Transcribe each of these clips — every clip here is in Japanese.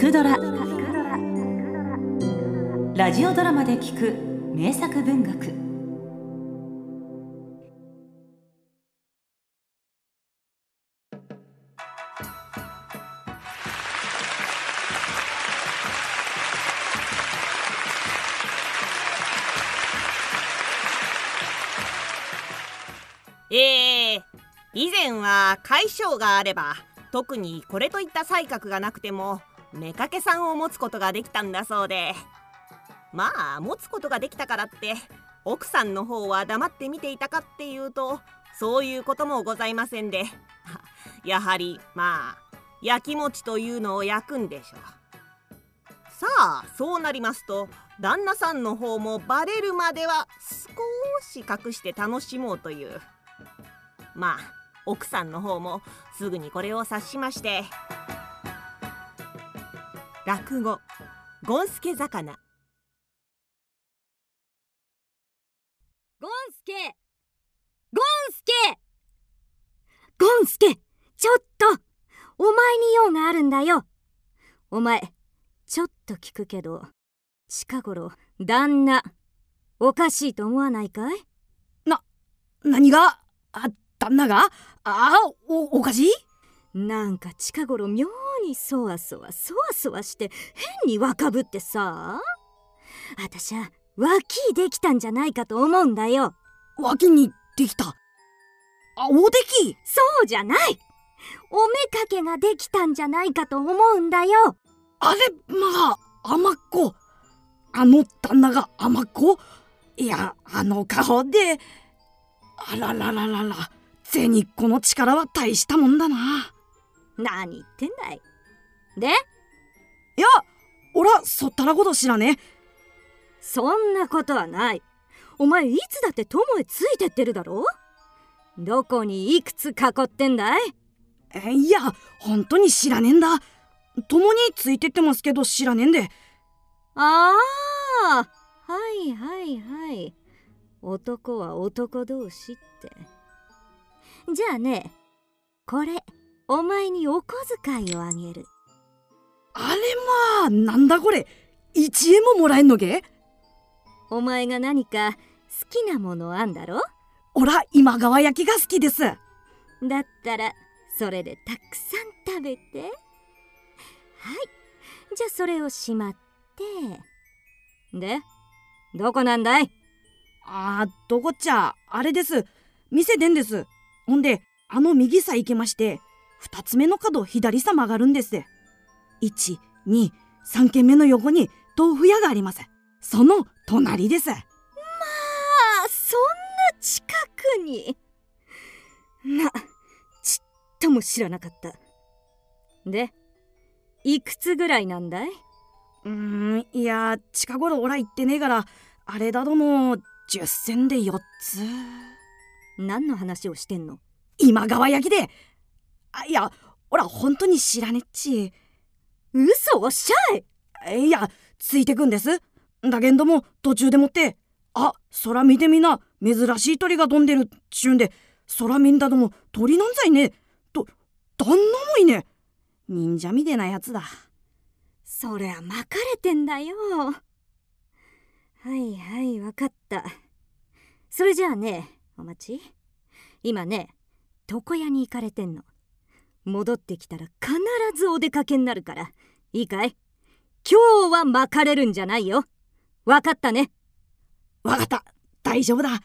くドラ」ラジオドラマで聞く名作文学。えー、以前は解消があれば特にこれといった才覚がなくても妾さんを持つことができたんだそうで。まあ持つことができたからって奥さんの方は黙って見ていたかっていうとそういうこともございませんで。やはりまあ焼き餅というのを焼くんでしょう。さあそうなりますと旦那さんの方もバレるまでは少し隠して楽しもうという。まあ奥さんの方もすぐにこれを察しまして。落語「ゴンスケ魚」ゴンスケゴンスケゴンスケちょっと。お前に用があるんだよ。お前ちょっと聞くけど近頃旦那おかしいと思わないかい？な何が？あ旦那が？あおおかしい？なんか近頃妙にそわそわそわそわして変に若ぶってさ。あたしゃ脇できたんじゃないかと思うんだよ。脇にできた？あおでき？そうじゃない。おめかけができたんじゃないかと思うんだよ。あれまあ甘っこ。あの旦那が甘っこ？いやあの顔で。あららららら銭っ子の力は大したもんだな。何言ってんだいで？いやおらそったらこと知らね。えそんなことはない。お前いつだって友へついてってるだろ？どこにいくつ囲ってんだい？えいや本当に知らねえんだ。友についてってますけど知らねえんで。ああはいはいはい。男は男同士って。じゃあねこれお前にお小遣いをあげるあれまあなんだこれ。1円ももらえんのけ？お前が何か好きなものあんだろ？おら今川焼きが好きです。だったらそれでたくさん食べて。はい。じゃあそれをしまって。でどこなんだい？あーどこっちゃ。あれです。店でんです。ほんであの右さ行けまして2つ目の角左さ曲がるんです123軒目の横に豆腐屋があります。その隣です。まあそんな近くに。なちっとも知らなかった。でいくつぐらいなんだい？うーんいや近頃おら行ってねえからあれだども10銭で4つ。何の話をしてんの？今川焼きで。あいやおら本当に知らねっち嘘おっしゃい。いやついてくんです。だけんども途中でもって。あ空見てみな。珍しい鳥が飛んでるっちゅうんで。空見んだども鳥なんざいね。と旦那もいね。忍者みてなやつだ。そりゃ巻かれてんだよ。はいはいわかった。それじゃあねお待ち。今ね床屋に行かれてんの。戻ってきたら必ずお出かけになるから。いいかい？今日は巻かれるんじゃないよ。わかったね。わかった。大丈夫だ。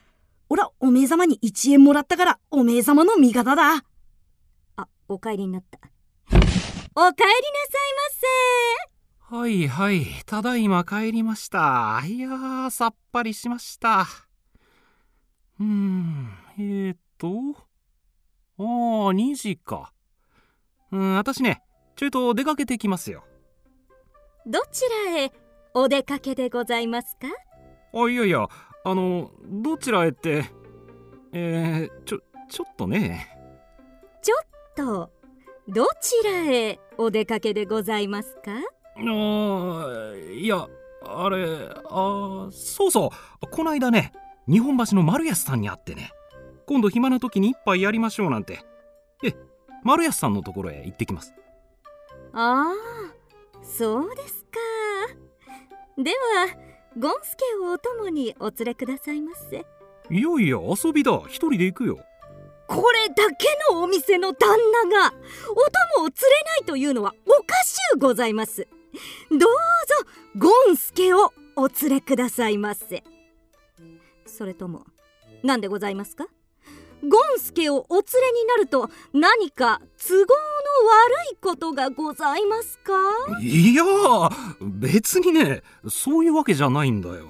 おらおめえ様に1円もらったからおめえ様の味方だ。あお帰りになった。お帰りなさいませ。はいはい。ただいま帰りました。いやーさっぱりしました。うーんえー、っと？ああ2時かうん私ねちょいと出かけてきますよ。どちらへお出かけでございますか？あいやいやあのどちらへってえー、ちょちょっとね。ちょっとどちらへお出かけでございますか？あいやあれあそうそうこないだね日本橋の丸安さんに会ってね今度暇な時に一杯やりましょうなんて。え丸安さんのところへ行ってきます。ああそうですか。ではゴンスケをお供にお連れくださいませ。いやいや遊びだ。一人で行くよ。これだけのお店の旦那がお供を連れないというのはおかしゅうございます。どうぞゴンスケをお連れくださいませ。それとも何でございますか？ゴンスケをお連れになると何か都合の悪いことがございますか？いや別にねそういうわけじゃないんだよ。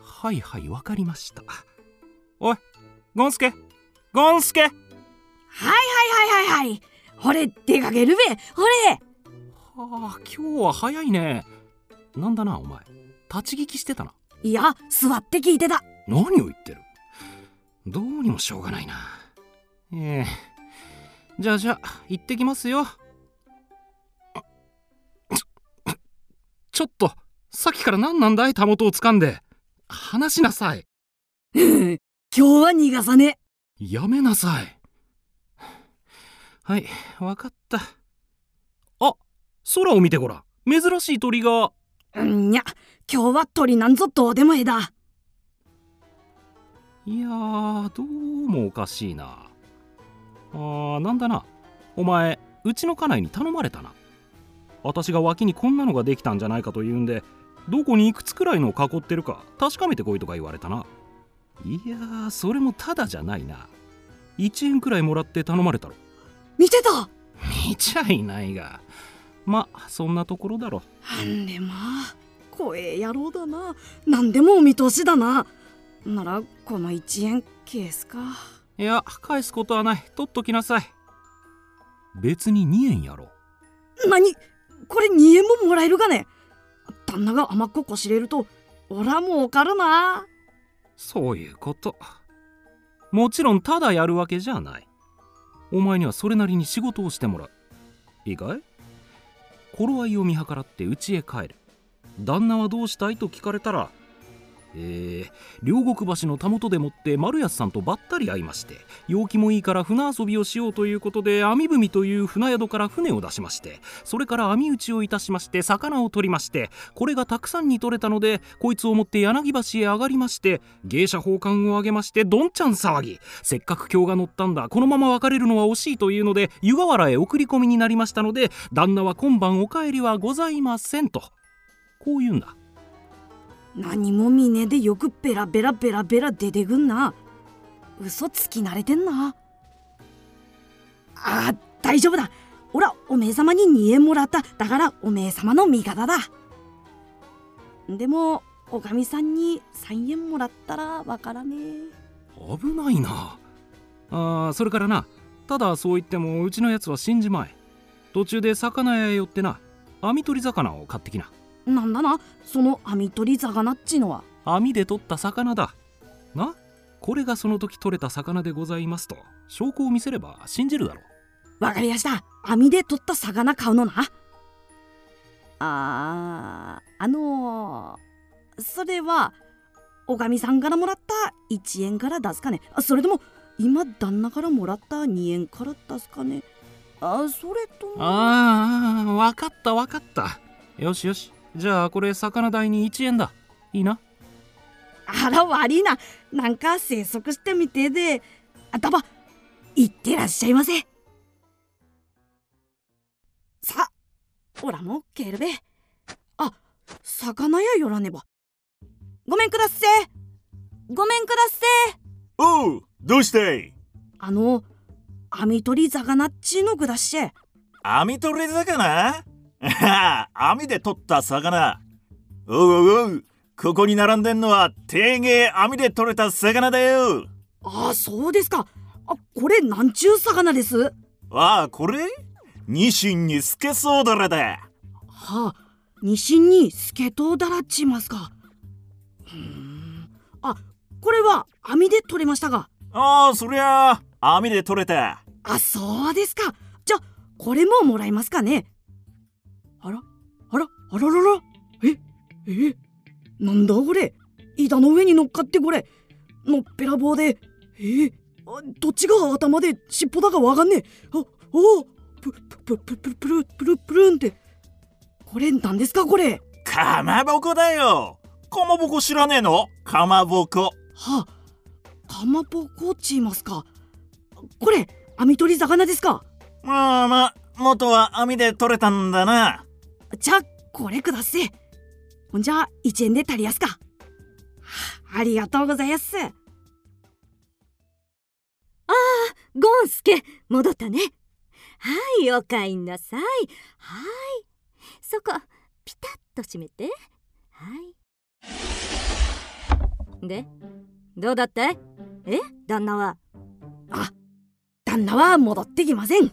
はいはいわかりました。おいゴンスケゴンスケ。はいはいはいはいはい。ほれ出かけるべ。ほれ。はあ今日は早いね。なんだなお前。立ち聞きしてたな。いや座って聞いてた。何を言ってる？どうにもしょうがないな。ええ。じゃあじゃあ行ってきますよ。ちょっとさっきから何なんだい？たもとを掴んで。話しなさい。今日は逃がさね。やめなさい。はいわかった。あ空を見てごらん。珍しい鳥が。うんや今日は鳥なんぞどうでもええだいやーどうもおかしいな。あーなんだな。お前うちの家内に頼まれたな。私が脇にこんなのができたんじゃないかというんでどこにいくつくらいのを囲ってるか確かめてこいとか言われたな。いやーそれもただじゃないな。1円くらいもらって頼まれたろ。見てた！見ちゃいないが。まそんなところだろ。あんでまあ怖え野郎だな。何でもお見通しだなならこの1円ケースか。いや返すことはない。取っときなさい。別に2円やろ。何？これ2円ももらえるがね。旦那が甘っここしれるとおらもうかるな。そういうこと。もちろんただやるわけじゃない。お前にはそれなりに仕事をしてもらう。いいかい頃合いを見計らって家へ帰る。旦那はどうしたいと聞かれたらえー、両国橋のたもとでもって丸安さんとばったり会いまして陽気もいいから船遊びをしようということで網踏みという船宿から船を出しましてそれから網打ちをいたしまして魚を取りましてこれがたくさんに取れたのでこいつを持って柳橋へ上がりまして芸者奉還を上げましてどんちゃん騒ぎ。せっかく今日が乗ったんだ。このまま別れるのは惜しいというので湯河原へ送り込みになりましたので旦那は今晩お帰りはございませんと。こう言うんだ。何も見ねえでよくベラベラベラベラ出てくんな。嘘つき慣れてんな。あ大丈夫だ。おらおめえ様に2円もらった。だからおめえ様の味方だ。でもおかみさんに3円もらったらわからねえ。危ないな。あそれからな。ただそう言ってもうちのやつは死んじまえ。途中で魚屋へ寄ってな。網取り魚を買ってきな。なんだなその網取り魚っちのは。網で取った魚だ。なこれがその時取れた魚でございますと証拠を見せれば信じるだろう。わかりやした。網で取った魚買うのな。あーあのー、それはおかみさんからもらった1円から出すかねあそれとも今旦那からもらった2円から出すかねあそれとも。ああわかったわかった。よしよしじゃあこれ魚代に1円だ。いいな。あら悪いな。なんか生息してみてえで。あたばいってらっしゃいませ。さおらも帰るべ。あ魚屋寄らねば。ごめんくだっせ。ごめんくだっせ。おうどうして？あの網取り魚っちのくだっし。ゃ網取り魚？網で取った魚。おうおうここに並んでんのは定芸網で取れた魚だよ。あそうですか。あこれなんちゅう魚です？わあこれ？ニシンにスケソウダラだ。はあニシンにスケトウダラっちますか。ふん。あこれは網で取れましたがああそりゃあ網で取れた。あそうですか。じゃこれももらえますかねあらあらあららら。ええなんだこれ？板の上に乗っかってこれ。のっぺらぼうで。えあどっちが頭で尻尾だかわかんねえ。あおプププププルプルプルンって。これ何ですかこれ？かまぼこだよ。かまぼこ知らねえの？かまぼこ。はあかまぼこっちいますか。これ網取り魚ですか？まあまあ元は網で取れたんだなじゃあこれくださいほんじゃ1円で足りやすか。はあありがとうございます。ゴンスケ戻ったね。はいおかえんなさい。はい。そこピタッと閉めて。はい。でどうだった？いえ？旦那は？旦那は戻ってきません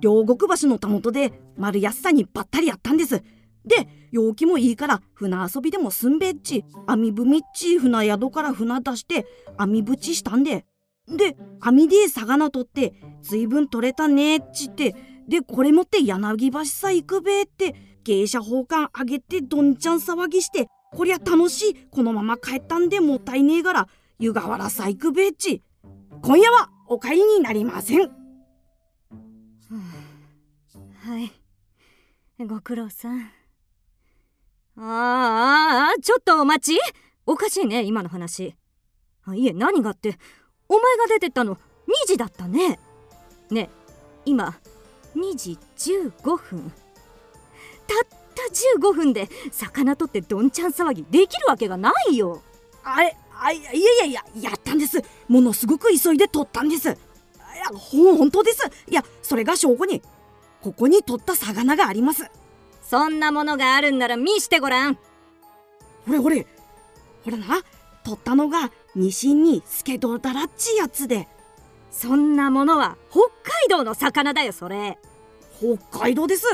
両国橋のたもとで丸安さんにばったりやったんです。で陽気もいいから船遊びでもすんべっち。網踏みっち船宿から船出して網ぶちしたんで。で網で魚取って随分取れたねっちって。でこれ持って柳橋さ行くべって芸者宝冠あげてどんちゃん騒ぎしてこりゃ楽しい。このまま帰ったんでもったいねえから湯河原さ行くべっち。今夜はお帰りになりません。はい。ご苦労さん。ああちょっとお待ち。おかしいね今の話。あいえ何がって。お前が出てったの2時だったね。ね今2時15分。たった15分で魚取ってどんちゃん騒ぎできるわけがないよ。あれあいやいやいややったんです。ものすごく急いで取ったんです。いやほ本当です。いやそれが証拠にここに取った魚があります。そんなものがあるんなら見してごらん。ほれほれ。ほらな。取ったのがニシンにスケドダラっちやつで。そんなものは北海道の魚だよそれ。北海道です。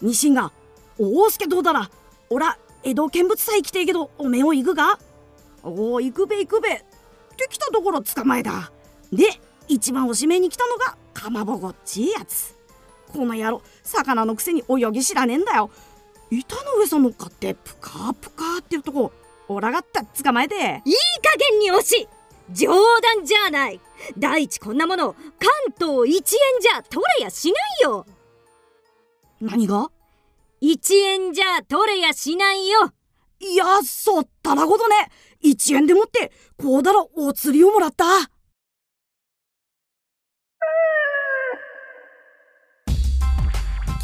ニシンが「おおスケどうだら。おら江戸見物祭行きてえけどおめえを行くが。おお行くべ行くべ」って来たところ捕まえた。で一番おしめに来たのがかまぼこっちいやつこの野郎魚のくせに泳ぎ知らねえんだよ。板の上さ乗っかってプカプカっていうとこおらがった捕まえて。いい加減に惜しい冗談じゃない。第一こんなもの関東1円じゃ取れやしないよ。何が？1円じゃ取れやしないよ。いやそったなことね。1円でもってこうだらお釣りをもらった